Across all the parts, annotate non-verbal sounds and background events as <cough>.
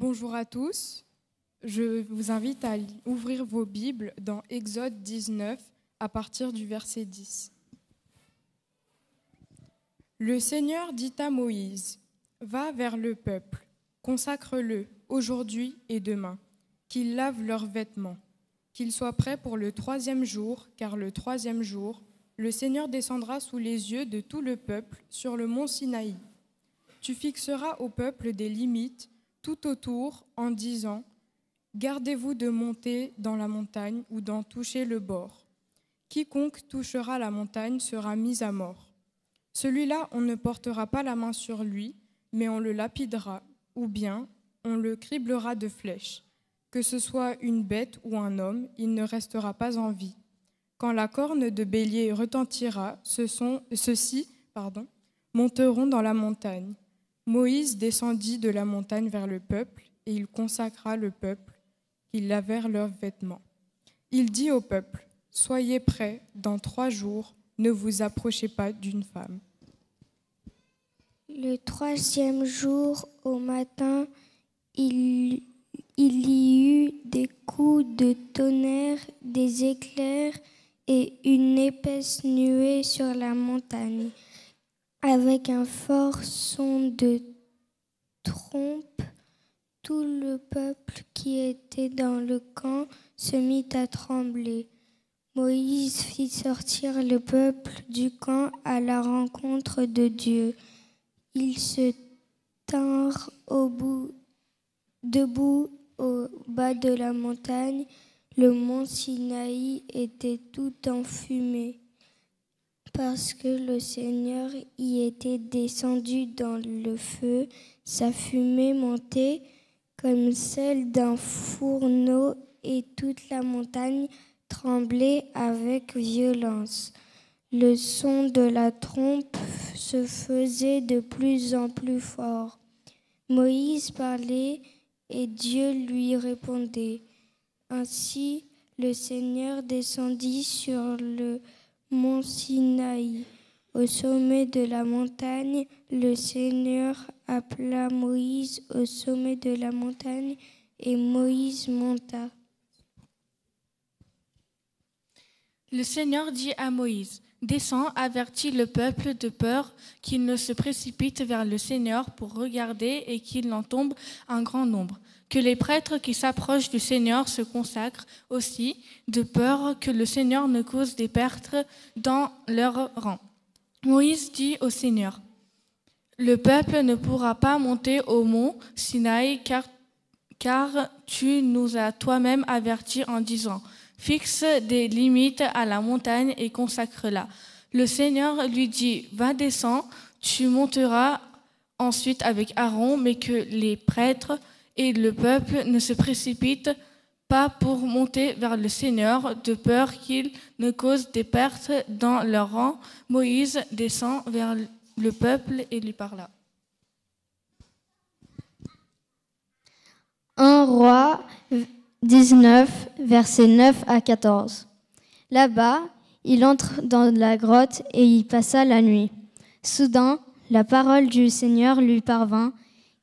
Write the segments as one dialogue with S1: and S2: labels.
S1: Bonjour à tous. Je vous invite à ouvrir vos Bibles dans Exode 19 à partir du verset 10. Le Seigneur dit à Moïse, Va vers le peuple, consacre-le aujourd'hui et demain, qu'ils lavent leurs vêtements, qu'ils soient prêts pour le troisième jour, car le troisième jour, le Seigneur descendra sous les yeux de tout le peuple sur le mont Sinaï. Tu fixeras au peuple des limites tout autour en disant, Gardez-vous de monter dans la montagne ou d'en toucher le bord. Quiconque touchera la montagne sera mis à mort. Celui-là, on ne portera pas la main sur lui, mais on le lapidera, ou bien on le criblera de flèches. Que ce soit une bête ou un homme, il ne restera pas en vie. Quand la corne de bélier retentira, ceux-ci pardon, monteront dans la montagne. Moïse descendit de la montagne vers le peuple, et il consacra le peuple, qu'ils lavèrent leurs vêtements. Il dit au peuple, Soyez prêts, dans trois jours, ne vous approchez pas d'une femme.
S2: Le troisième jour, au matin, il, il y eut des coups de tonnerre, des éclairs et une épaisse nuée sur la montagne avec un fort son de trompe, tout le peuple qui était dans le camp se mit à trembler. Moïse fit sortir le peuple du camp à la rencontre de Dieu. Ils se tinrent debout au bas de la montagne. Le mont Sinaï était tout enfumé parce que le Seigneur y était descendu dans le feu, sa fumée montait comme celle d'un fourneau et toute la montagne tremblait avec violence. Le son de la trompe se faisait de plus en plus fort. Moïse parlait et Dieu lui répondait. Ainsi le Seigneur descendit sur le mont Sinaï. Au sommet de la montagne, le Seigneur appela Moïse au sommet de la montagne et Moïse monta.
S3: Le Seigneur dit à Moïse, Descends, avertis le peuple de peur qu'il ne se précipite vers le Seigneur pour regarder et qu'il en tombe un grand nombre que les prêtres qui s'approchent du Seigneur se consacrent aussi, de peur que le Seigneur ne cause des pertes dans leur rang. Moïse dit au Seigneur, Le peuple ne pourra pas monter au mont Sinaï car, tu nous as toi-même avertis en disant, Fixe des limites à la montagne et consacre-la. Le Seigneur lui dit, Va descends, tu monteras ensuite avec Aaron, mais que les prêtres et le peuple ne se précipite pas pour monter vers le Seigneur, de peur qu'il ne cause des pertes dans leur rang. Moïse descend vers le peuple et lui parla.
S4: Un roi 19, versets 9 à 14. Là-bas, il entre dans la grotte et y passa la nuit. Soudain, la parole du Seigneur lui parvint,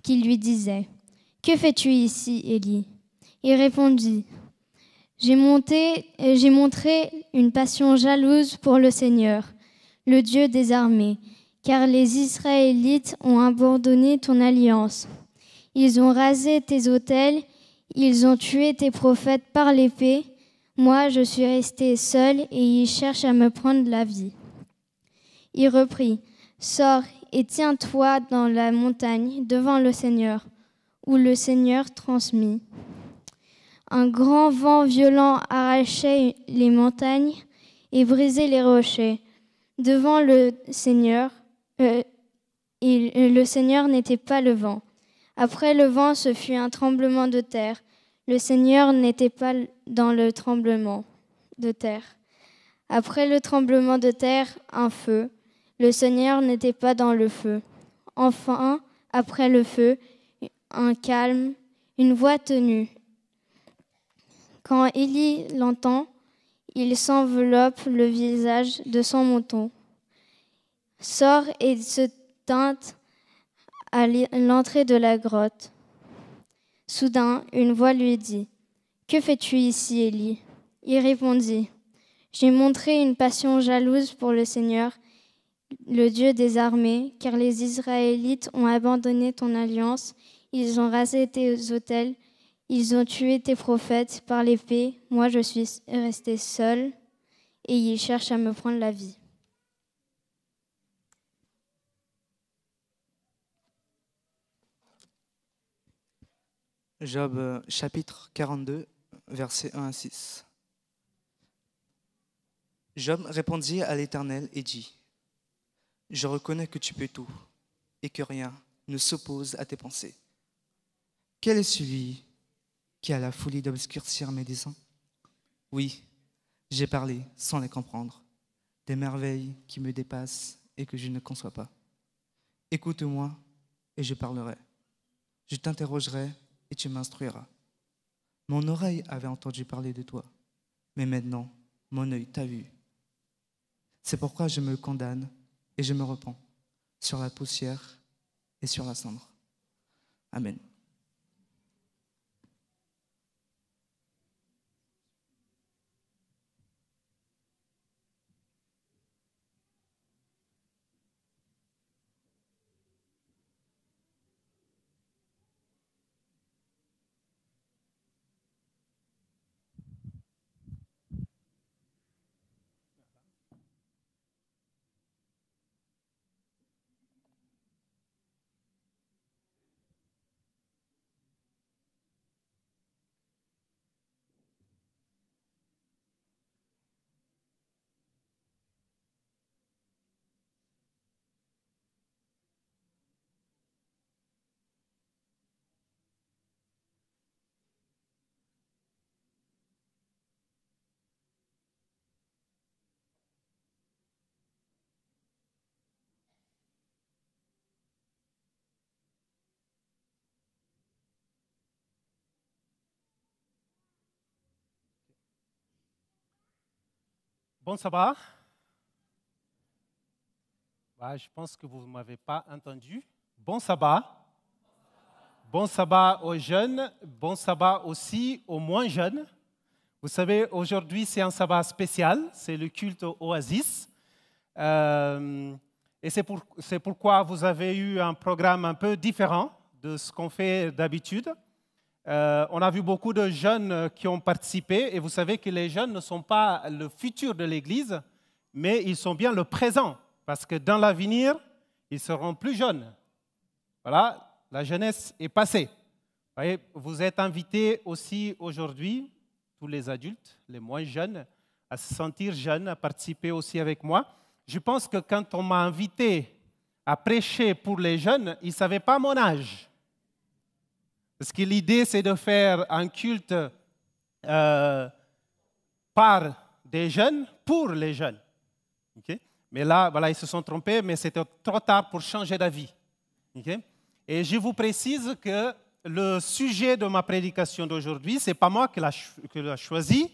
S4: qui lui disait, que fais-tu ici, Élie? Il répondit J'ai monté, j'ai montré une passion jalouse pour le Seigneur, le Dieu des armées, car les Israélites ont abandonné ton alliance. Ils ont rasé tes autels, ils ont tué tes prophètes par l'épée. Moi, je suis resté seul et ils cherchent à me prendre la vie. Il reprit Sors et tiens-toi dans la montagne devant le Seigneur où le Seigneur transmit. Un grand vent violent arrachait les montagnes et brisait les rochers. Devant le Seigneur, euh, le Seigneur n'était pas le vent. Après le vent, ce fut un tremblement de terre. Le Seigneur n'était pas dans le tremblement de terre. Après le tremblement de terre, un feu. Le Seigneur n'était pas dans le feu. Enfin, après le feu, un calme, une voix tenue. Quand Élie l'entend, il s'enveloppe le visage de son menton, sort et se teinte à l'entrée de la grotte. Soudain, une voix lui dit Que fais-tu ici, Élie? Il répondit J'ai montré une passion jalouse pour le Seigneur, le Dieu des armées, car les Israélites ont abandonné ton alliance, ils ont rasé tes autels, ils ont tué tes prophètes par l'épée. Moi, je suis resté seul et ils cherchent à me prendre la vie.
S5: Job euh, chapitre 42, versets 1 à 6. Job répondit à l'Éternel et dit, Je reconnais que tu peux tout et que rien ne s'oppose à tes pensées. Quel est celui qui a la folie d'obscurcir mes desseins? Oui, j'ai parlé sans les comprendre, des merveilles qui me dépassent et que je ne conçois pas. Écoute-moi et je parlerai. Je t'interrogerai et tu m'instruiras. Mon oreille avait entendu parler de toi, mais maintenant mon œil t'a vu. C'est pourquoi je me condamne et je me repens sur la poussière et sur la cendre. Amen.
S6: Bon. Bah, je pense que vous ne m'avez pas entendu. Bon sabbat. Bon sabbat aux jeunes, bon sabbat aussi aux moins jeunes. Vous savez, aujourd'hui, c'est un sabbat spécial, c'est le culte Oasis. Euh, et c'est pour, pourquoi vous avez eu un programme un peu différent de ce qu'on fait d'habitude. Euh, on a vu beaucoup de jeunes qui ont participé et vous savez que les jeunes ne sont pas le futur de l'Église, mais ils sont bien le présent, parce que dans l'avenir, ils seront plus jeunes. Voilà, la jeunesse est passée. Vous êtes invités aussi aujourd'hui, tous les adultes, les moins jeunes, à se sentir jeunes, à participer aussi avec moi. Je pense que quand on m'a invité à prêcher pour les jeunes, ils ne savaient pas mon âge. Parce que l'idée, c'est de faire un culte euh, par des jeunes, pour les jeunes. Mais là, voilà, ils se sont trompés, mais c'était trop tard pour changer d'avis. Et je vous précise que le sujet de ma prédication d'aujourd'hui, ce n'est pas moi qui l'ai choisi,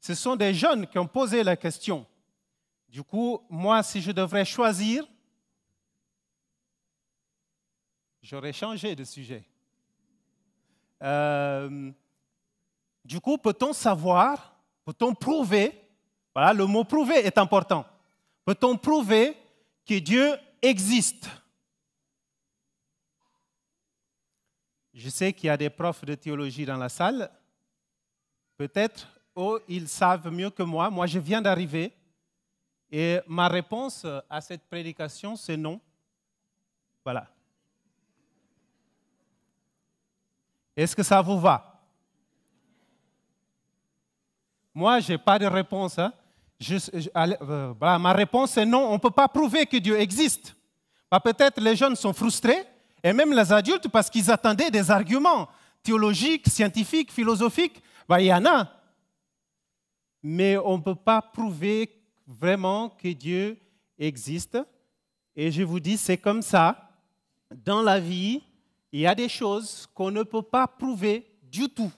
S6: ce sont des jeunes qui ont posé la question. Du coup, moi, si je devrais choisir, j'aurais changé de sujet. Euh, du coup, peut-on savoir, peut-on prouver, voilà, le mot prouver est important, peut-on prouver que Dieu existe? Je sais qu'il y a des profs de théologie dans la salle. Peut-être, oh, ils savent mieux que moi. Moi, je viens d'arriver. Et ma réponse à cette prédication, c'est non. Voilà. Est-ce que ça vous va? Moi, je n'ai pas de réponse. Hein. Euh, ma réponse est non, on ne peut pas prouver que Dieu existe. Bah, peut-être les jeunes sont frustrés, et même les adultes, parce qu'ils attendaient des arguments théologiques, scientifiques, philosophiques. Bah, il y en a. Mais on ne peut pas prouver vraiment que Dieu existe. Et je vous dis, c'est comme ça. Dans la vie, il y a des choses qu'on ne peut pas prouver du tout.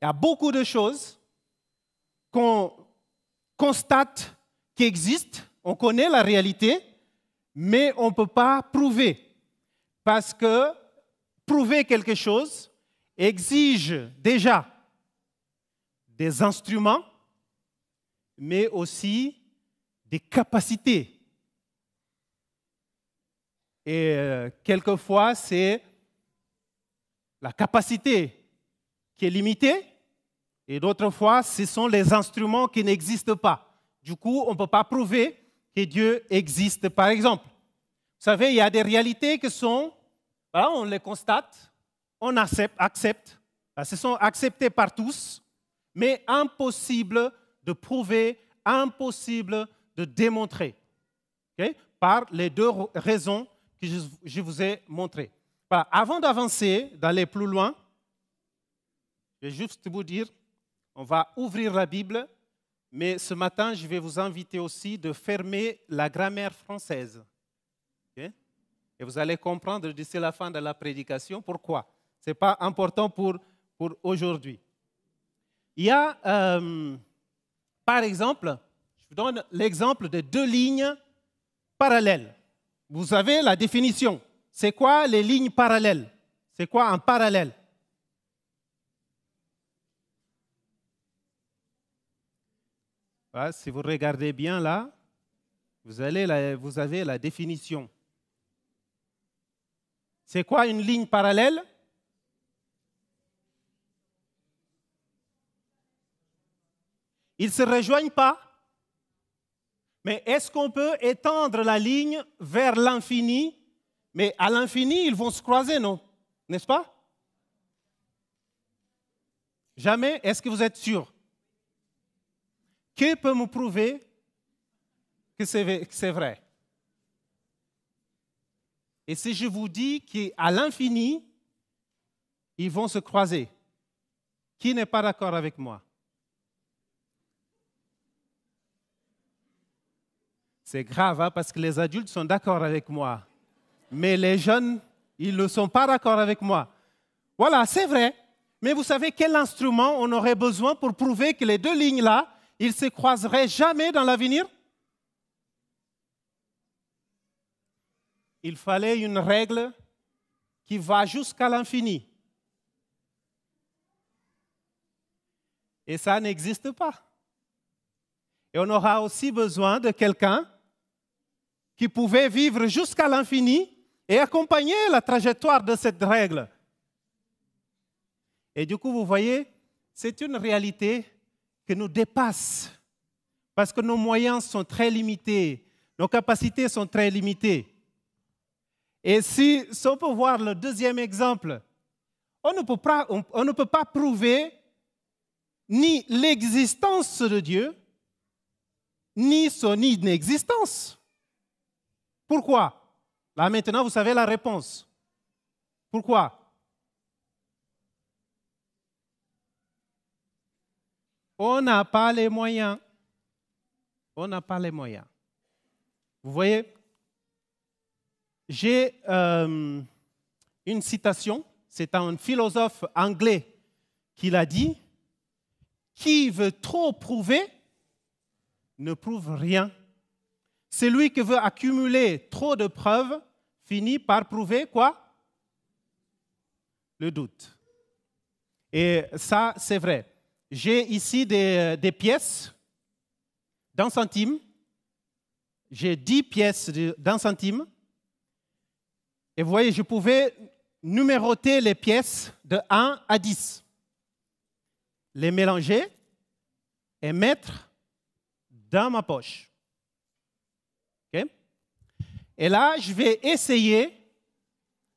S6: Il y a beaucoup de choses qu'on constate qui existent, on connaît la réalité, mais on ne peut pas prouver. Parce que prouver quelque chose exige déjà des instruments, mais aussi des capacités. Et euh, quelquefois, c'est la capacité qui est limitée, et d'autres fois, ce sont les instruments qui n'existent pas. Du coup, on ne peut pas prouver que Dieu existe, par exemple. Vous savez, il y a des réalités qui sont, on les constate, on accepte, accepte, elles sont acceptées par tous, mais impossible de prouver, impossible de démontrer, par les deux raisons que je vous ai montrées. Avant d'avancer, d'aller plus loin, je vais juste vous dire, on va ouvrir la Bible, mais ce matin, je vais vous inviter aussi de fermer la grammaire française. Et vous allez comprendre d'ici la fin de la prédication pourquoi. Ce n'est pas important pour, pour aujourd'hui. Il y a, euh, par exemple, je vous donne l'exemple de deux lignes parallèles. Vous avez la définition. C'est quoi les lignes parallèles? C'est quoi un parallèle? Si vous regardez bien là, vous, vous avez la définition. C'est quoi une ligne parallèle? Ils ne se rejoignent pas. Mais est-ce qu'on peut étendre la ligne vers l'infini? Mais à l'infini, ils vont se croiser, non? N'est-ce pas? Jamais Est-ce que vous êtes sûr? Qui peut me prouver que c'est vrai Et si je vous dis qu'à l'infini, ils vont se croiser, qui n'est pas d'accord avec moi? C'est grave hein, parce que les adultes sont d'accord avec moi. Mais les jeunes, ils ne sont pas d'accord avec moi. Voilà, c'est vrai. Mais vous savez quel instrument on aurait besoin pour prouver que les deux lignes-là, ils se croiseraient jamais dans l'avenir? Il fallait une règle qui va jusqu'à l'infini. Et ça n'existe pas. Et on aura aussi besoin de quelqu'un qui pouvait vivre jusqu'à l'infini et accompagner la trajectoire de cette règle. Et du coup, vous voyez, c'est une réalité qui nous dépasse parce que nos moyens sont très limités, nos capacités sont très limitées. Et si, on peut voir le deuxième exemple, on ne peut pas, on ne peut pas prouver ni l'existence de Dieu, ni son inexistence. Pourquoi? Là maintenant, vous savez la réponse. Pourquoi? On n'a pas les moyens. On n'a pas les moyens. Vous voyez, j'ai euh, une citation, c'est un philosophe anglais qui l'a dit, qui veut trop prouver ne prouve rien. Celui qui veut accumuler trop de preuves finit par prouver quoi? Le doute. Et ça, c'est vrai. J'ai ici des, pièces d'un centime. J'ai 10 pièces d'un centime. Et vous voyez, je pouvais numéroter les pièces de 1 à 10, les mélanger et mettre dans ma poche. Et là, je vais essayer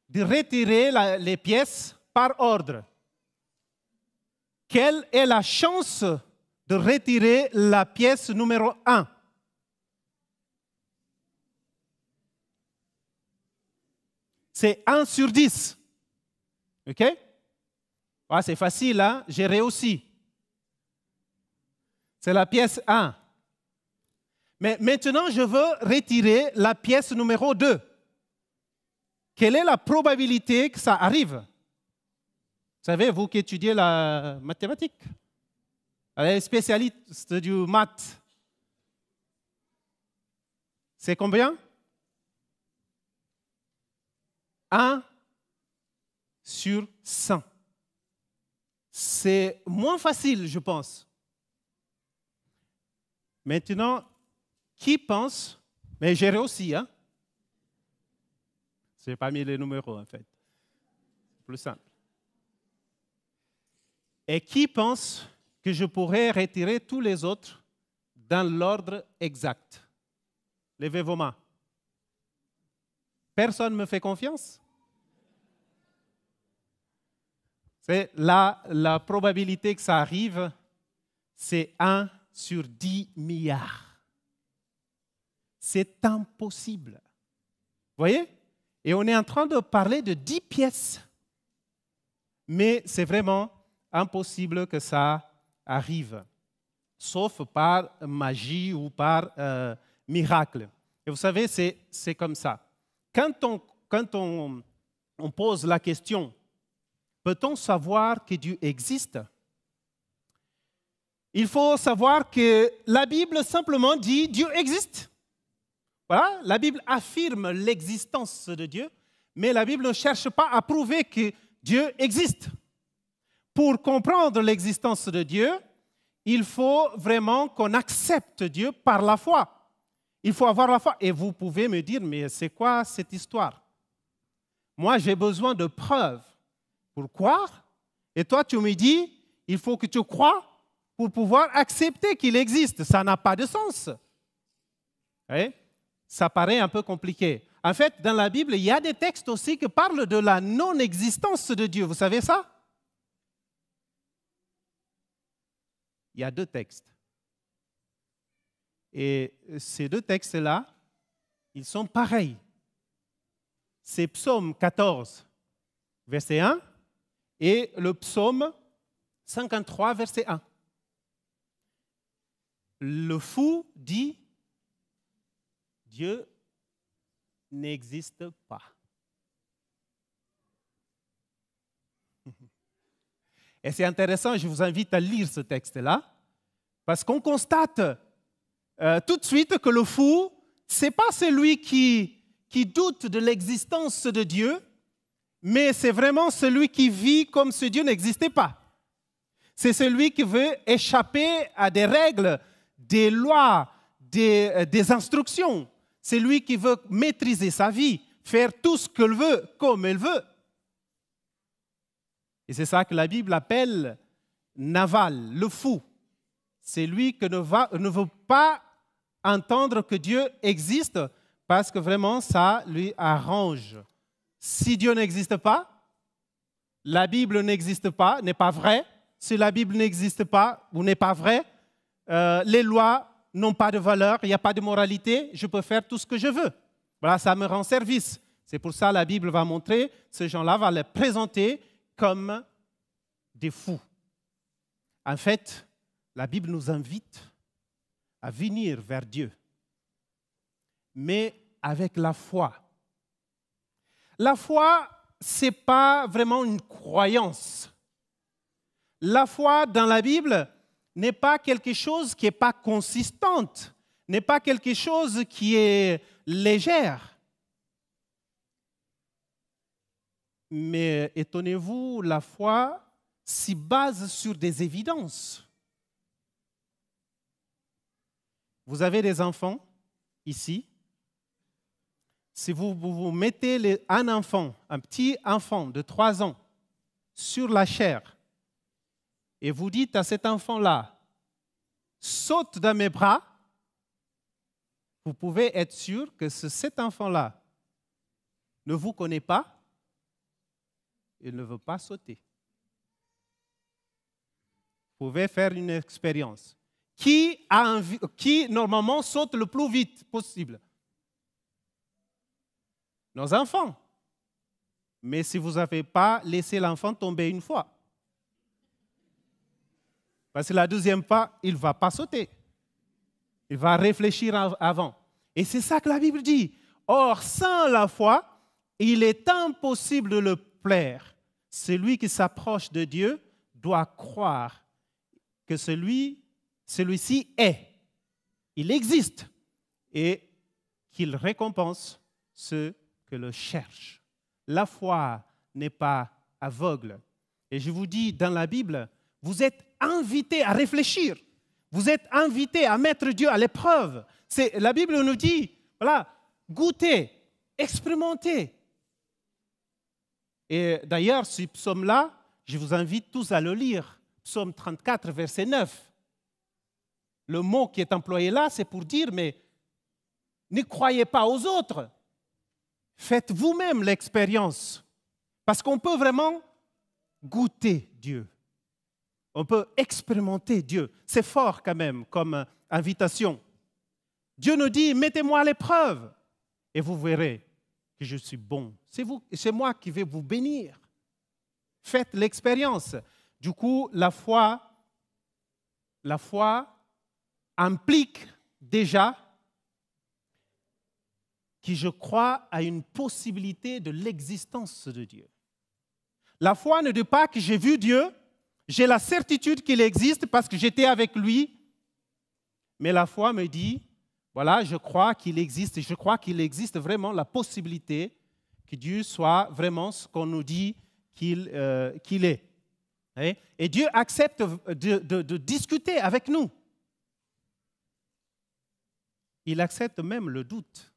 S6: de retirer les pièces par ordre. Quelle est la chance de retirer la pièce numéro 1 C'est 1 sur 10. OK? Ah, C'est facile, hein? J'ai réussi. C'est la pièce 1. Mais maintenant, je veux retirer la pièce numéro 2. Quelle est la probabilité que ça arrive? Vous savez, vous qui étudiez la mathématique, les spécialistes du maths, c'est combien? 1 sur 100. c'est moins facile, je pense. Maintenant, qui pense, mais j'ai réussi, hein? Je n'ai pas mis les numéros en fait. Plus simple. Et qui pense que je pourrais retirer tous les autres dans l'ordre exact? Levez vos mains. Personne ne me fait confiance? C'est la, la probabilité que ça arrive, c'est 1 sur 10 milliards. C'est impossible. Vous voyez? Et on est en train de parler de 10 pièces. Mais c'est vraiment impossible que ça arrive, sauf par magie ou par euh, miracle. Et vous savez, c'est comme ça. Quand, on, quand on, on pose la question, peut-on savoir que Dieu existe? Il faut savoir que la Bible simplement dit Dieu existe. Voilà, la Bible affirme l'existence de Dieu, mais la Bible ne cherche pas à prouver que Dieu existe. Pour comprendre l'existence de Dieu, il faut vraiment qu'on accepte Dieu par la foi. Il faut avoir la foi. Et vous pouvez me dire, mais c'est quoi cette histoire? Moi, j'ai besoin de preuves pour croire. Et toi, tu me dis, il faut que tu crois pour pouvoir accepter qu'il existe. Ça n'a pas de sens. Ça paraît un peu compliqué. En fait, dans la Bible, il y a des textes aussi qui parlent de la non-existence de Dieu. Vous savez ça? Il y a deux textes. Et ces deux textes-là, ils sont pareils. C'est Psaume 14, verset 1, et le Psaume 53, verset 1. Le fou dit, Dieu n'existe pas. <laughs> Et c'est intéressant, je vous invite à lire ce texte-là, parce qu'on constate euh, tout de suite que le fou, c'est pas celui qui, doute de l'existence de Dieu, mais c'est vraiment celui qui vit comme si Dieu n'existait pas. C'est celui qui veut échapper à des règles, des lois, des, euh, des instructions. C'est lui qui veut maîtriser sa vie, faire tout ce qu'il veut, comme il veut. Et c'est ça que la Bible appelle Naval, le fou. C'est lui qui ne, ne veut pas entendre que Dieu existe parce que vraiment ça lui arrange. Si Dieu n'existe pas, la Bible n'existe pas, n'est pas vrai. Si la Bible n'existe pas ou n'est pas vrai, euh, les lois n'ont pas de valeur, il n'y a pas de moralité, je peux faire tout ce que je veux. Voilà, ça me rend service. C'est pour ça que la Bible va montrer, ces gens-là va les présenter comme des fous. En fait, la Bible nous invite à venir vers Dieu, mais avec la foi. La foi, ce n'est pas vraiment une croyance. La foi dans la Bible n'est pas quelque chose qui n'est pas consistante, n'est pas quelque chose qui est légère. Mais étonnez-vous, la foi s'y base sur des évidences. Vous avez des enfants ici. Si vous, vous mettez un enfant, un petit enfant de 3 ans, sur la chair, et vous dites à cet enfant-là, saute dans mes bras, vous pouvez être sûr que cet enfant-là ne vous connaît pas, il ne veut pas sauter. Vous pouvez faire une expérience. Qui, a qui normalement saute le plus vite possible? Nos enfants. Mais si vous n'avez pas laissé l'enfant tomber une fois, parce que la deuxième fois, il ne va pas sauter. Il va réfléchir avant. Et c'est ça que la Bible dit. Or, sans la foi, il est impossible de le plaire. Celui qui s'approche de Dieu doit croire que celui, celui-ci est. Il existe et qu'il récompense ceux que le cherchent. La foi n'est pas aveugle. Et je vous dis, dans la Bible, vous êtes invités à réfléchir. Vous êtes invités à mettre Dieu à l'épreuve. C'est, la Bible nous dit, voilà, goûtez, expérimentez. Et d'ailleurs, ce psaume-là, je vous invite tous à le lire. Psaume 34, verset 9. Le mot qui est employé là, c'est pour dire, mais ne croyez pas aux autres. Faites vous-même l'expérience. Parce qu'on peut vraiment goûter Dieu. On peut expérimenter Dieu. C'est fort quand même comme invitation. Dieu nous dit, mettez-moi à l'épreuve et vous verrez que je suis bon. C'est vous, c'est moi qui vais vous bénir. Faites l'expérience. Du coup, la foi, la foi implique déjà que je crois à une possibilité de l'existence de Dieu. La foi ne dit pas que j'ai vu Dieu, j'ai la certitude qu'il existe parce que j'étais avec lui, mais la foi me dit, voilà, je crois qu'il existe, je crois qu'il existe vraiment la possibilité que Dieu soit vraiment ce qu'on nous dit qu'il euh, est. Et Dieu accepte de, de discuter avec nous. Il accepte même le doute.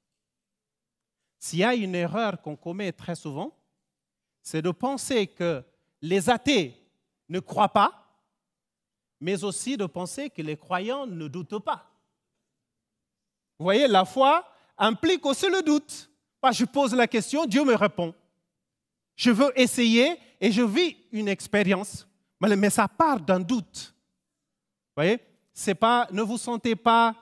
S6: S'il y a une erreur qu'on commet très souvent, c'est de penser que les athées ne croient pas, mais aussi de penser que les croyants ne doutent pas. Vous voyez, la foi implique aussi le doute. Je pose la question, Dieu me répond. Je veux essayer et je vis une expérience, mais ça part d'un doute. Vous voyez, c'est pas, ne vous sentez pas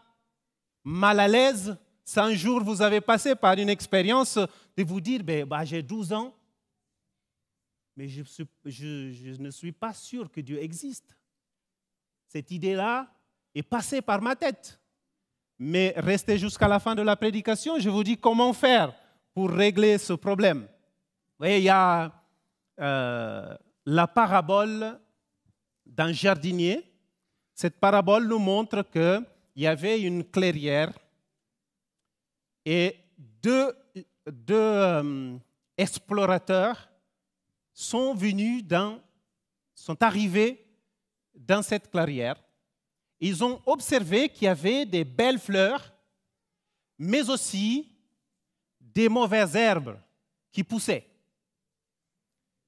S6: mal à l'aise si un jour vous avez passé par une expérience de vous dire, ben, bah, j'ai 12 ans, mais je, ne suis pas sûr que Dieu existe. Cette idée-là est passée par ma tête. Mais restez jusqu'à la fin de la prédication, je vous dis comment faire pour régler ce problème. Vous voyez, il y a euh, la parabole d'un jardinier. Cette parabole nous montre qu'il y avait une clairière et deux, deux euh, explorateurs sont venus dans, sont arrivés dans cette clairière ils ont observé qu'il y avait des belles fleurs, mais aussi des mauvaises herbes qui poussaient.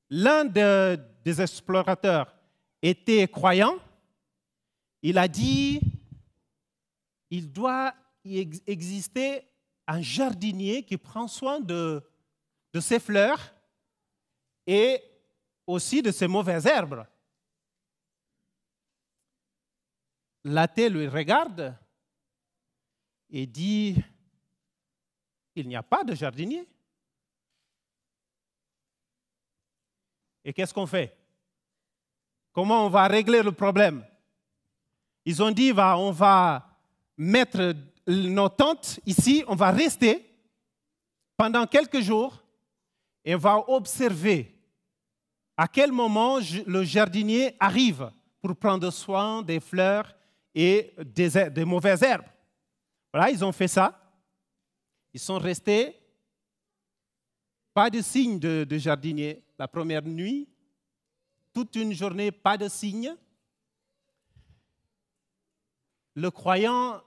S6: L'un des explorateurs était croyant. Il a dit, il doit exister un jardinier qui prend soin de, de ses fleurs et aussi de ses mauvaises herbes. L'athée lui regarde et dit, il n'y a pas de jardinier. Et qu'est-ce qu'on fait? Comment on va régler le problème? Ils ont dit, on va mettre nos tentes ici, on va rester pendant quelques jours et va observer à quel moment le jardinier arrive pour prendre soin des fleurs et des, mauvaises herbes. Voilà, ils ont fait ça. Ils sont restés. Pas de signe de, de jardinier la première nuit. Toute une journée, pas de signe. Le croyant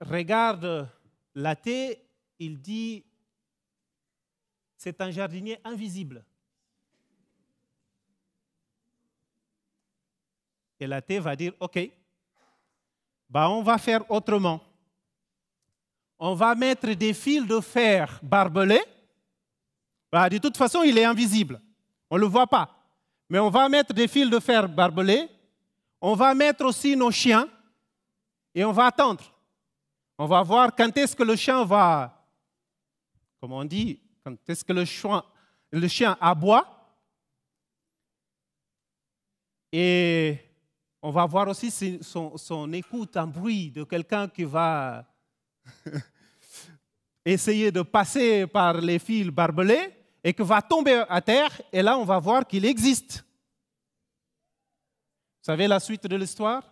S6: regarde l'athée, il dit, c'est un jardinier invisible. Et l'athée va dire, OK, bah, on va faire autrement. On va mettre des fils de fer barbelés. Bah, de toute façon, il est invisible. On ne le voit pas. Mais on va mettre des fils de fer barbelés. On va mettre aussi nos chiens. Et on va attendre. On va voir quand est-ce que le chien va, comme on dit, est-ce que le chien, aboie? Et on va voir aussi son, écoute en bruit de quelqu'un qui va <laughs> essayer de passer par les fils barbelés et qui va tomber à terre. Et là, on va voir qu'il existe. Vous savez la suite de l'histoire?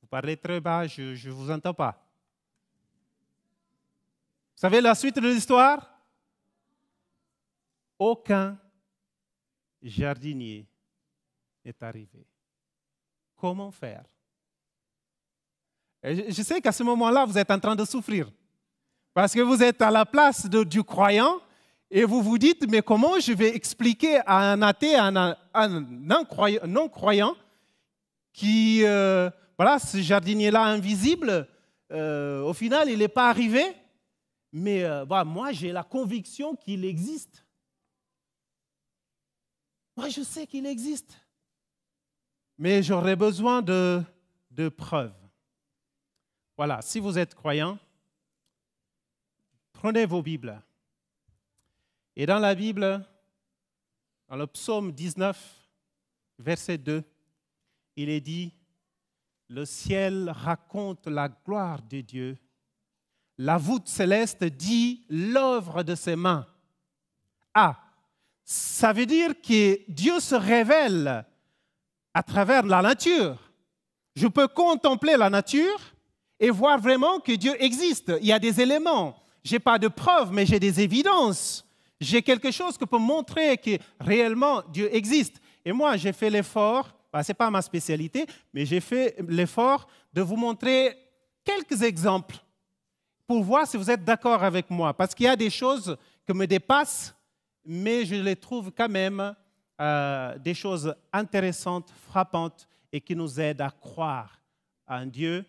S6: Vous parlez très bas, je ne vous entends pas. Vous savez la suite de l'histoire? Aucun jardinier n'est arrivé. Comment faire? Je sais qu'à ce moment-là, vous êtes en train de souffrir. Parce que vous êtes à la place du croyant et vous vous dites, mais comment je vais expliquer à un athée, à un, non-croyant, qui, euh, voilà, ce jardinier-là invisible, euh, au final, il n'est pas arrivé, mais euh, moi, j'ai la conviction qu'il existe. Moi, je sais qu'il existe. Mais j'aurais besoin de, de preuves. Voilà, si vous êtes croyant, Prenez vos Bibles. Et dans la Bible, dans le psaume 19, verset 2, il est dit, le ciel raconte la gloire de Dieu. La voûte céleste dit l'œuvre de ses mains. Ah, ça veut dire que Dieu se révèle à travers la nature. Je peux contempler la nature et voir vraiment que Dieu existe. Il y a des éléments, n'ai pas de preuves, mais j'ai des évidences. J'ai quelque chose qui peut montrer que réellement Dieu existe. Et moi, j'ai fait l'effort, bah, ce n'est pas ma spécialité, mais j'ai fait l'effort de vous montrer quelques exemples pour voir si vous êtes d'accord avec moi. Parce qu'il y a des choses qui me dépassent, mais je les trouve quand même euh, des choses intéressantes, frappantes et qui nous aident à croire à un Dieu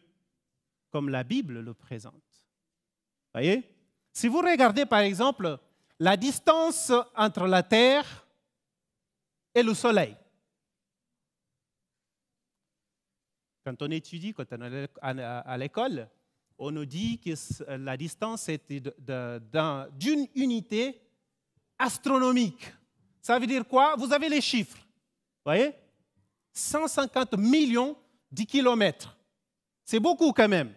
S6: comme la Bible le présente. Voyez? Si vous regardez par exemple la distance entre la Terre et le Soleil, quand on étudie, quand on est à l'école, on nous dit que la distance est d'une unité astronomique. Ça veut dire quoi? Vous avez les chiffres. Voyez? 150 millions de kilomètres. C'est beaucoup quand même.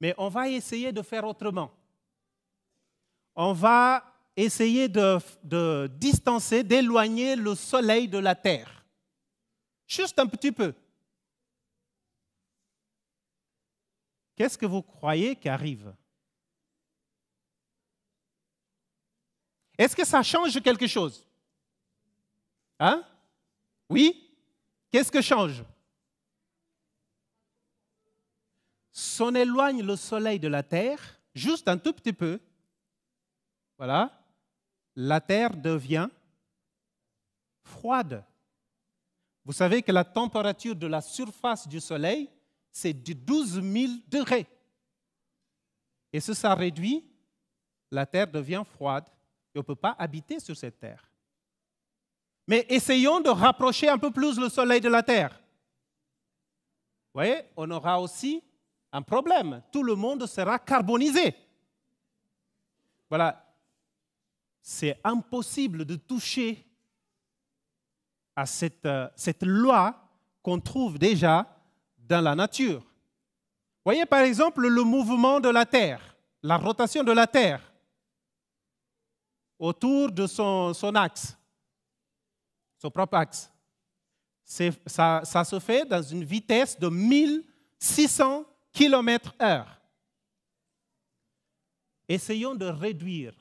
S6: Mais on va essayer de faire autrement. On va essayer de, distancer, d'éloigner le soleil de la Terre. Juste un petit peu. Qu'est-ce que vous croyez qui arrive? Est-ce que ça change quelque chose? Hein? Oui? Qu'est-ce que change? S'en éloigne le soleil de la terre, juste un tout petit peu, voilà, la terre devient froide. Vous savez que la température de la surface du soleil, c'est de 12 000 degrés. Et si ça réduit, la terre devient froide et on ne peut pas habiter sur cette terre. Mais essayons de rapprocher un peu plus le soleil de la terre. Vous voyez, on aura aussi un problème. Tout le monde sera carbonisé. Voilà. C'est impossible de toucher à cette, euh, cette loi qu'on trouve déjà dans la nature. Voyez par exemple le mouvement de la Terre, la rotation de la Terre autour de son, axe, son propre axe. Ça, ça se fait dans une vitesse de 1600 km heure. Essayons de réduire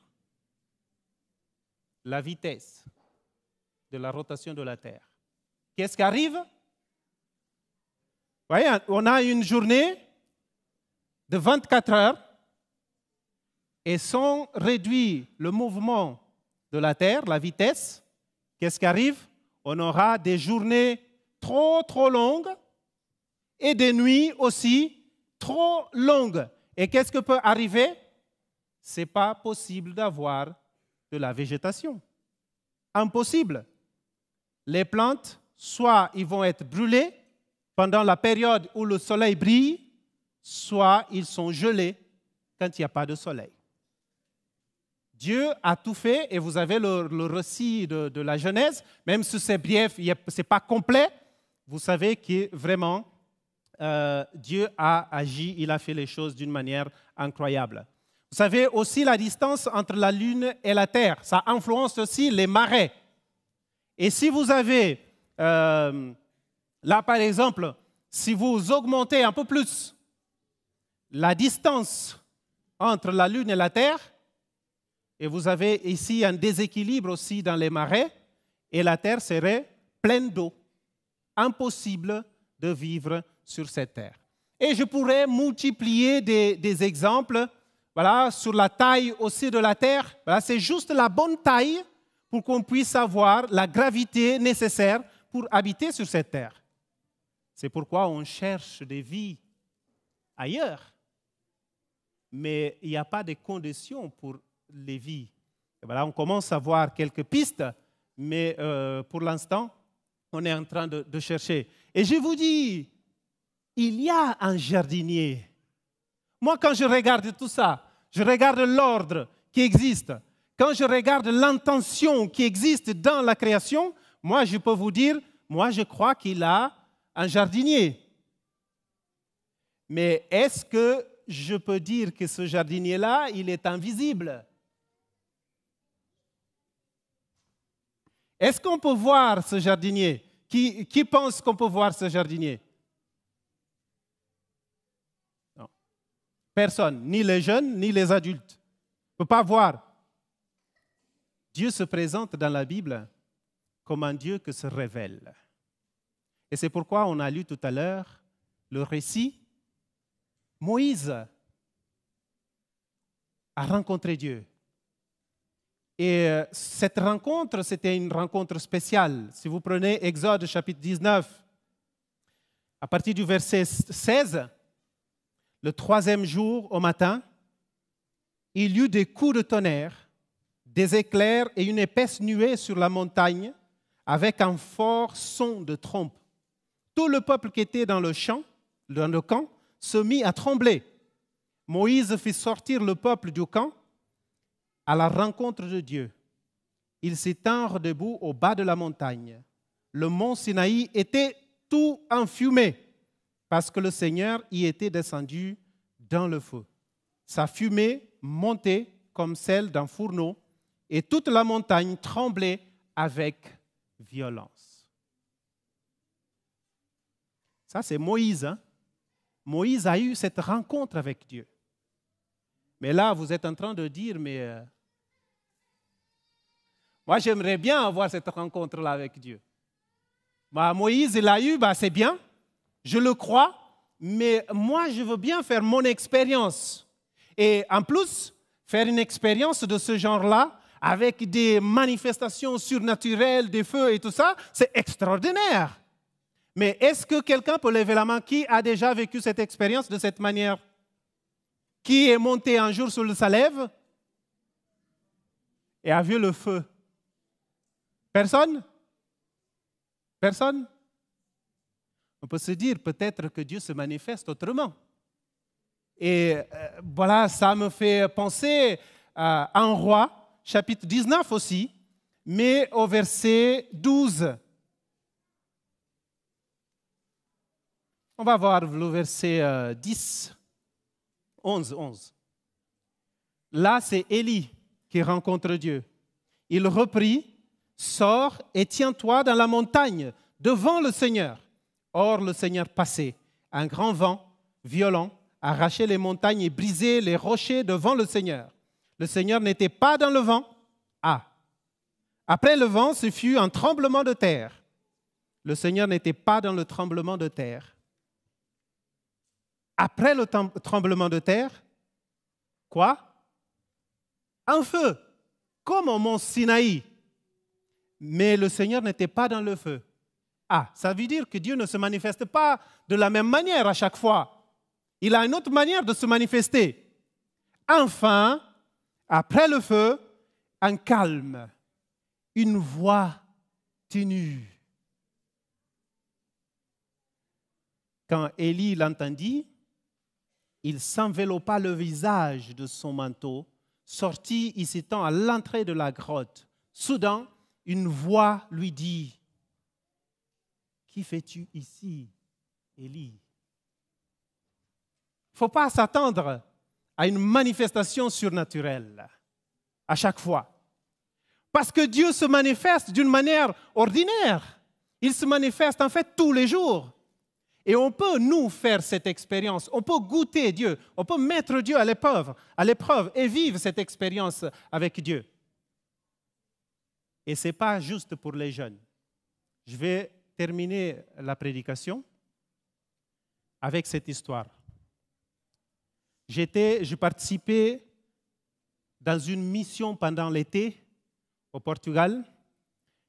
S6: la vitesse de la rotation de la Terre. Qu'est-ce qui arrive? Voyez, on a une journée de 24 heures et sans réduire le mouvement de la Terre, la vitesse, qu'est-ce qui arrive? On aura des journées trop, trop longues et des nuits aussi trop longue. Et qu'est-ce que peut arriver? Ce n'est pas possible d'avoir de la végétation. Impossible. Les plantes, soit ils vont être brûlées pendant la période où le soleil brille, soit ils sont gelés quand il n'y a pas de soleil. Dieu a tout fait et vous avez le, récit de, la Genèse, même si c'est bref, ce n'est pas complet, vous savez que vraiment euh, Dieu a agi, il a fait les choses d'une manière incroyable. Vous savez aussi la distance entre la Lune et la Terre, ça influence aussi les marées. Et si vous avez, euh, là par exemple, si vous augmentez un peu plus la distance entre la Lune et la Terre, et vous avez ici un déséquilibre aussi dans les marais, et la terre serait pleine d'eau. Impossible de vivre sur cette terre. Et je pourrais multiplier des, exemples voilà, sur la taille aussi de la terre. Voilà, c'est juste la bonne taille pour qu'on puisse avoir la gravité nécessaire pour habiter sur cette terre. C'est pourquoi on cherche des vies ailleurs. Mais il n'y a pas de conditions pour les vies. voilà, on commence à voir quelques pistes, mais euh, pour l'instant, on est en train de, de chercher. Et je vous dis, il y a un jardinier. Moi, quand je regarde tout ça, je regarde l'ordre qui existe. Quand je regarde l'intention qui existe dans la création, moi, je peux vous dire, moi, je crois qu'il a un jardinier. Mais est-ce que je peux dire que ce jardinier-là, il est invisible? Est-ce qu'on peut voir ce jardinier? Qui, pense qu'on peut voir ce jardinier? Personne, ni les jeunes, ni les adultes. ne peut pas voir. Dieu se présente dans la Bible comme un Dieu qui se révèle. Et c'est pourquoi on a lu tout à l'heure le récit. Moïse a rencontré Dieu. Et euh, cette rencontre, c'était une rencontre spéciale. Si vous prenez Exode chapitre 19, à partir du verset 16, le troisième jour au matin, il y eut des coups de tonnerre, des éclairs et une épaisse nuée sur la montagne, avec un fort son de trompe. Tout le peuple qui était dans le champ, dans le camp, se mit à trembler. Moïse fit sortir le peuple du camp à la rencontre de Dieu. Ils s'étinrent debout au bas de la montagne. Le mont Sinaï était tout enfumé parce que le Seigneur y était descendu dans le feu. Sa fumée montait comme celle d'un fourneau et toute la montagne tremblait avec violence. Ça, c'est Moïse. Hein. Moïse a eu cette rencontre avec Dieu. Mais là, vous êtes en train de dire, mais euh, moi, j'aimerais bien avoir cette rencontre-là avec Dieu. Bah, Moïse l'a eu, bah, c'est bien, je le crois, mais moi, je veux bien faire mon expérience. Et en plus, faire une expérience de ce genre-là, avec des manifestations surnaturelles, des feux et tout ça, c'est extraordinaire. Mais est-ce que quelqu'un peut lever la main qui a déjà vécu cette expérience de cette manière? Qui est monté un jour sur le Salève et a vu le feu? Personne? Personne? On peut se dire peut-être que Dieu se manifeste autrement. Et euh, voilà, ça me fait penser à un roi, chapitre 19 aussi, mais au verset 12. On va voir le verset 10, 11, 11. Là, c'est Élie qui rencontre Dieu. Il reprit Sors et tiens-toi dans la montagne devant le Seigneur. Or le Seigneur passait. Un grand vent violent arrachait les montagnes et brisait les rochers devant le Seigneur. Le Seigneur n'était pas dans le vent. Ah. Après le vent, ce fut un tremblement de terre. Le Seigneur n'était pas dans le tremblement de terre. Après le tremblement de terre, quoi? Un feu, comme au mont Sinaï mais le Seigneur n'était pas dans le feu. Ah, ça veut dire que Dieu ne se manifeste pas de la même manière à chaque fois. Il a une autre manière de se manifester. Enfin, après le feu, un calme, une voix tenue. Quand Élie l'entendit, il s'enveloppa le visage de son manteau, sortit et s'étend à l'entrée de la grotte. Soudain, une voix lui dit, Qui fais-tu ici, Élie? Il ne faut pas s'attendre à une manifestation surnaturelle à chaque fois. Parce que Dieu se manifeste d'une manière ordinaire. Il se manifeste en fait tous les jours. Et on peut, nous, faire cette expérience. On peut goûter Dieu. On peut mettre Dieu à l'épreuve, à l'épreuve et vivre cette expérience avec Dieu. Et ce n'est pas juste pour les jeunes. Je vais terminer la prédication avec cette histoire. J'étais, je participais dans une mission pendant l'été au Portugal.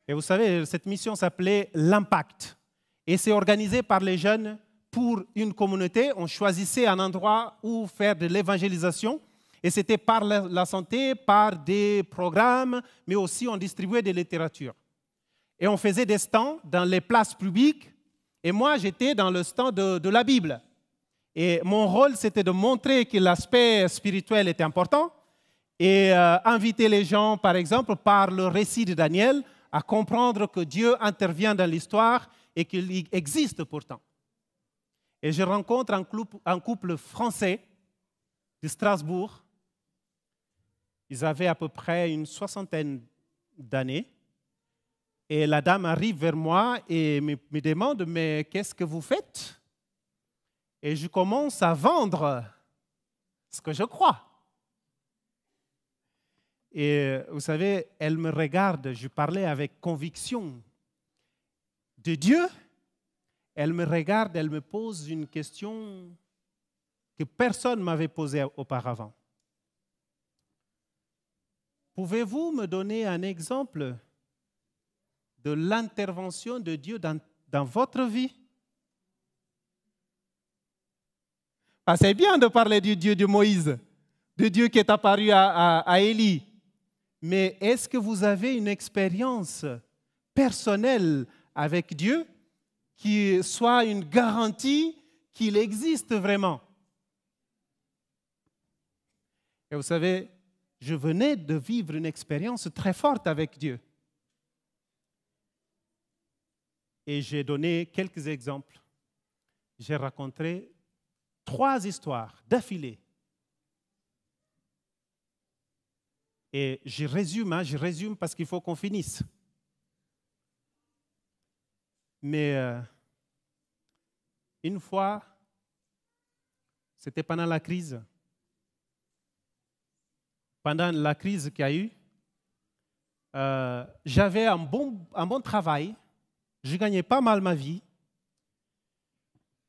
S6: Et vous savez, cette mission s'appelait l'Impact. Et c'est organisé par les jeunes pour une communauté. On choisissait un endroit où faire de l'évangélisation. Et c'était par la santé, par des programmes, mais aussi on distribuait des littératures. Et on faisait des stands dans les places publiques. Et moi, j'étais dans le stand de, la Bible. Et mon rôle, c'était de montrer que l'aspect spirituel était important et euh, inviter les gens, par exemple, par le récit de Daniel, à comprendre que Dieu intervient dans l'histoire et qu'il existe pourtant. Et je rencontre un couple, français de Strasbourg. Ils avaient à peu près une soixantaine d'années. Et la dame arrive vers moi et me demande, mais qu'est-ce que vous faites? Et je commence à vendre ce que je crois. Et vous savez, elle me regarde, je parlais avec conviction de Dieu. Elle me regarde, elle me pose une question que personne ne m'avait posée auparavant. Pouvez-vous me donner un exemple de l'intervention de Dieu dans, dans votre vie? Ah, c'est bien de parler du Dieu de Moïse, du Dieu qui est apparu à, à, Élie. Mais est-ce que vous avez une expérience personnelle avec Dieu qui soit une garantie qu'il existe vraiment Et vous savez, je venais de vivre une expérience très forte avec Dieu. Et j'ai donné quelques exemples. J'ai raconté trois histoires d'affilée. Et je résume, hein, je résume parce qu'il faut qu'on finisse. Mais euh, une fois, c'était pendant la crise. Pendant la crise qu'il y a eu, euh, j'avais un bon, travail, je gagnais pas mal ma vie.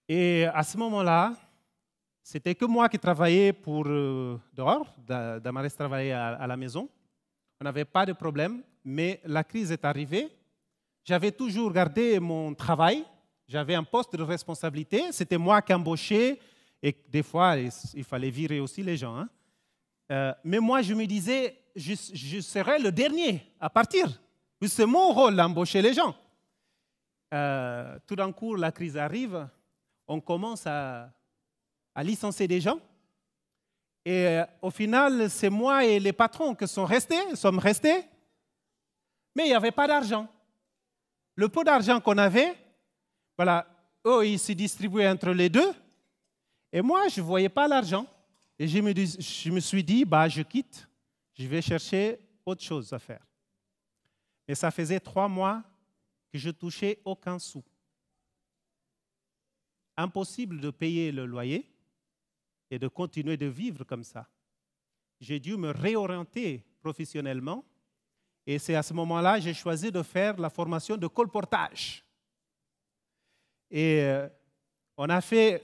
S6: Et à ce moment-là, c'était que moi qui travaillais pour euh, dehors. Damaris travaillait à, à la maison. On n'avait pas de problème, mais la crise est arrivée. J'avais toujours gardé mon travail. J'avais un poste de responsabilité. C'était moi qui embauchais et des fois, il fallait virer aussi les gens. Hein. Euh, mais moi, je me disais, je, je, serai le dernier à partir. C'est mon rôle d'embaucher les gens. Euh, tout d'un coup, la crise arrive. On commence à licencier des gens. Et euh, au final, c'est moi et les patrons qui sont restés, sommes restés, mais il n'y avait pas d'argent. Le peu d'argent qu'on avait, voilà, eux, ils se distribuaient entre les deux, et moi, je ne voyais pas l'argent. Et je me, je me suis dit, bah, je quitte, je vais chercher autre chose à faire. Et ça faisait trois mois que je touchais aucun sou. Impossible de payer le loyer, et de continuer de vivre comme ça. J'ai dû me réorienter professionnellement et c'est à ce moment-là que j'ai choisi de faire la formation de colportage. Et euh, on a fait,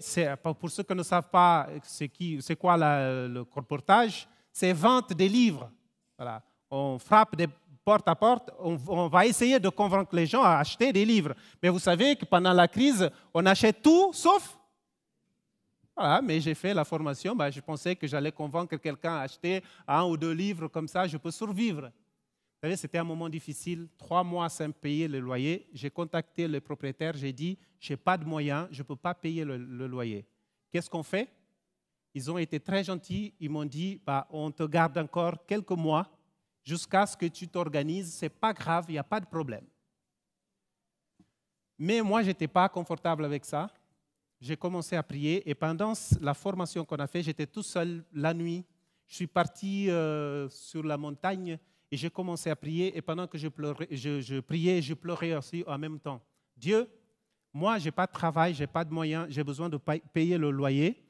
S6: pour ceux qui ne savent pas c'est quoi le colportage, c'est vente des livres. Voilà. On frappe des porte à porte, on, va essayer de convaincre les gens à acheter des livres. Mais vous savez que pendant la crise, on achète tout sauf voilà, mais j'ai fait la formation, bah, je pensais que j'allais convaincre quelqu'un à acheter un ou deux livres, comme ça je peux survivre. Savez, c'était un moment difficile, trois mois sans payer le loyer. J'ai contacté le propriétaire, j'ai dit, je n'ai pas de moyens, je ne peux pas payer le, loyer. Qu'est-ce qu'on fait? Ils ont été très gentils, ils m'ont dit, bah, on te garde encore quelques mois jusqu'à ce que tu t'organises, ce n'est pas grave, il n'y a pas de problème. Mais moi, je n'étais pas confortable avec ça. J'ai commencé à prier et pendant la formation qu'on a fait, j'étais tout seul la nuit. Je suis parti euh, sur la montagne et j'ai commencé à prier et pendant que je, je priais, je pleurais aussi en même temps. Dieu, moi, je n'ai pas de travail, je n'ai pas de moyens, j'ai besoin de payer le loyer.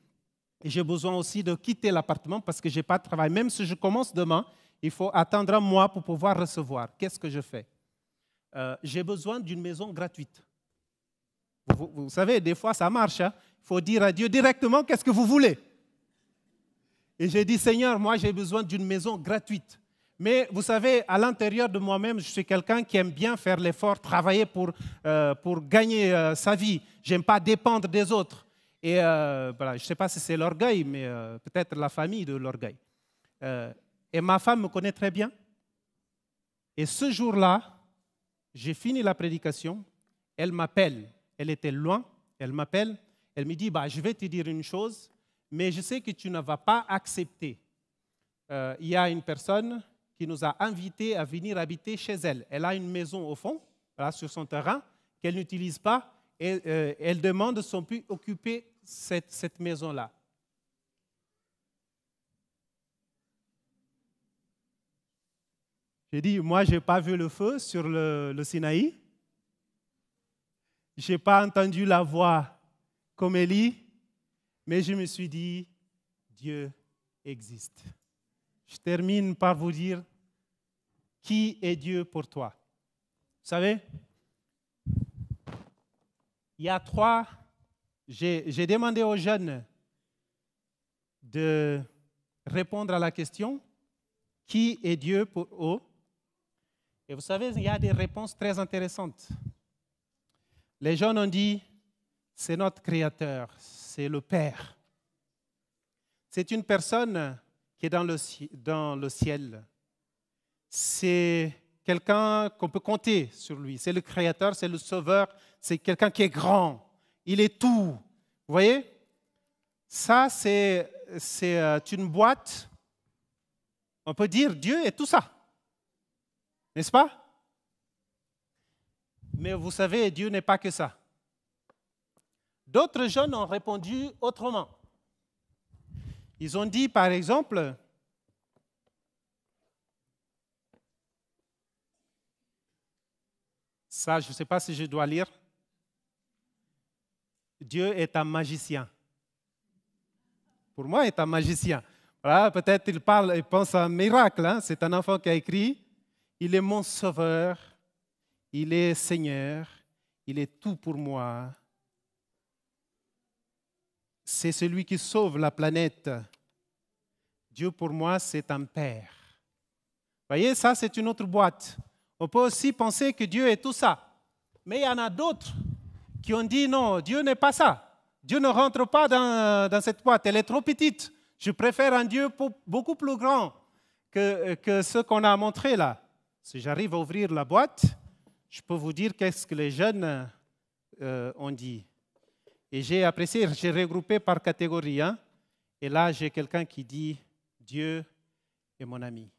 S6: Et j'ai besoin aussi de quitter l'appartement parce que je n'ai pas de travail. Même si je commence demain, il faut attendre un mois pour pouvoir recevoir. Qu'est-ce que je fais? Euh, J'ai besoin d'une maison gratuite. Vous, savez, des fois, ça marche. Hein. Il faut dire à Dieu directement qu'est-ce que vous voulez. Et j'ai dit, Seigneur, moi, j'ai besoin d'une maison gratuite. Mais vous savez, à l'intérieur de moi-même, je suis quelqu'un qui aime bien faire l'effort, travailler pour, euh, pour gagner euh, sa vie. J'aime pas dépendre des autres. Et euh, voilà, je ne sais pas si c'est l'orgueil, mais peut-être la famille de l'orgueil. et ma femme me connaît très bien. Et ce jour-là, j'ai fini la prédication. Elle m'appelle. Elle était loin. Elle m'appelle. Elle me dit, bah, je vais te dire une chose, mais je sais que tu ne vas pas accepter. Il y a une personne qui nous a invités à venir habiter chez elle. Elle a une maison au fond, sur son terrain, qu'elle n'utilise pas, et euh, elle demande si on peut occuper cette, cette maison-là. J'ai dit, moi, je n'ai pas vu le feu sur le, le Sinaï. Je n'ai pas entendu la voix comme Élie, mais je me suis dit, Dieu existe. Je termine par vous dire qui est Dieu pour toi. Vous savez, il y a trois, j'ai demandé aux jeunes de répondre à la question qui est Dieu pour eux? Et vous savez, il y a des réponses très intéressantes. Les jeunes ont dit, c'est notre Créateur, c'est le Père. C'est une personne qui est dans le, ciel. C'est quelqu'un qu'on peut compter sur lui. C'est le Créateur, c'est le Sauveur, c'est quelqu'un qui est grand. Il est tout. Vous voyez? Ça, c'est euh, une boîte. On peut dire Dieu est tout ça. N'est-ce pas? Mais vous savez, Dieu n'est pas que ça. D'autres jeunes ont répondu autrement. Ils ont dit, par exemple, ça, je ne sais pas si je dois lire, Dieu est un magicien. Pour moi, il est un magicien. Voilà, peut-être il parle, il pense à un miracle. Hein. C'est un enfant qui a écrit, il est mon sauveur, il est Seigneur, il est tout pour moi c'est celui qui sauve la planète. Dieu pour moi, c'est un Père. Voyez, ça, c'est une autre boîte. On peut aussi penser que Dieu est tout ça. Mais il y en a d'autres qui ont dit non, Dieu n'est pas ça. Dieu ne rentre pas dans, cette boîte, elle est trop petite. Je préfère un Dieu beaucoup plus grand que, ce qu'on a montré là. Si j'arrive à ouvrir la boîte, je peux vous dire qu'est-ce que les jeunes euh, ont dit. Et j'ai apprécié, j'ai regroupé par catégorie. Hein. Et là, j'ai quelqu'un qui dit Dieu est mon ami.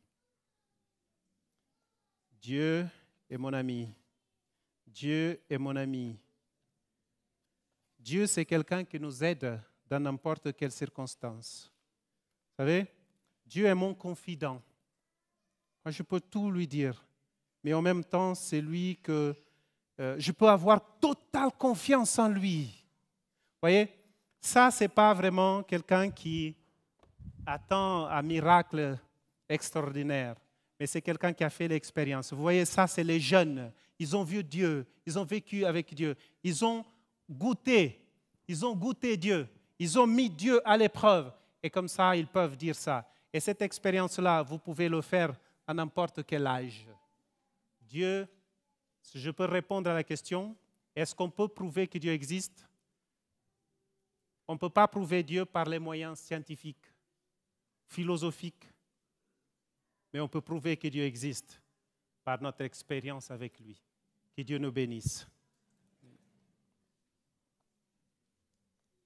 S6: Dieu est mon ami. Dieu est mon ami. Dieu, c'est quelqu'un qui nous aide dans n'importe quelle circonstance. Vous savez, Dieu est mon confident. Moi, je peux tout lui dire, mais en même temps, c'est lui que euh, je peux avoir totale confiance en lui voyez, ça, ce n'est pas vraiment quelqu'un qui attend un miracle extraordinaire, mais c'est quelqu'un qui a fait l'expérience. Vous voyez, ça, c'est les jeunes. Ils ont vu Dieu, ils ont vécu avec Dieu, ils ont goûté, ils ont goûté Dieu, ils ont mis Dieu à l'épreuve, et comme ça, ils peuvent dire ça. Et cette expérience-là, vous pouvez le faire à n'importe quel âge. Dieu, si je peux répondre à la question, est-ce qu'on peut prouver que Dieu existe? On ne peut pas prouver Dieu par les moyens scientifiques, philosophiques, mais on peut prouver que Dieu existe par notre expérience avec lui. Que Dieu nous bénisse.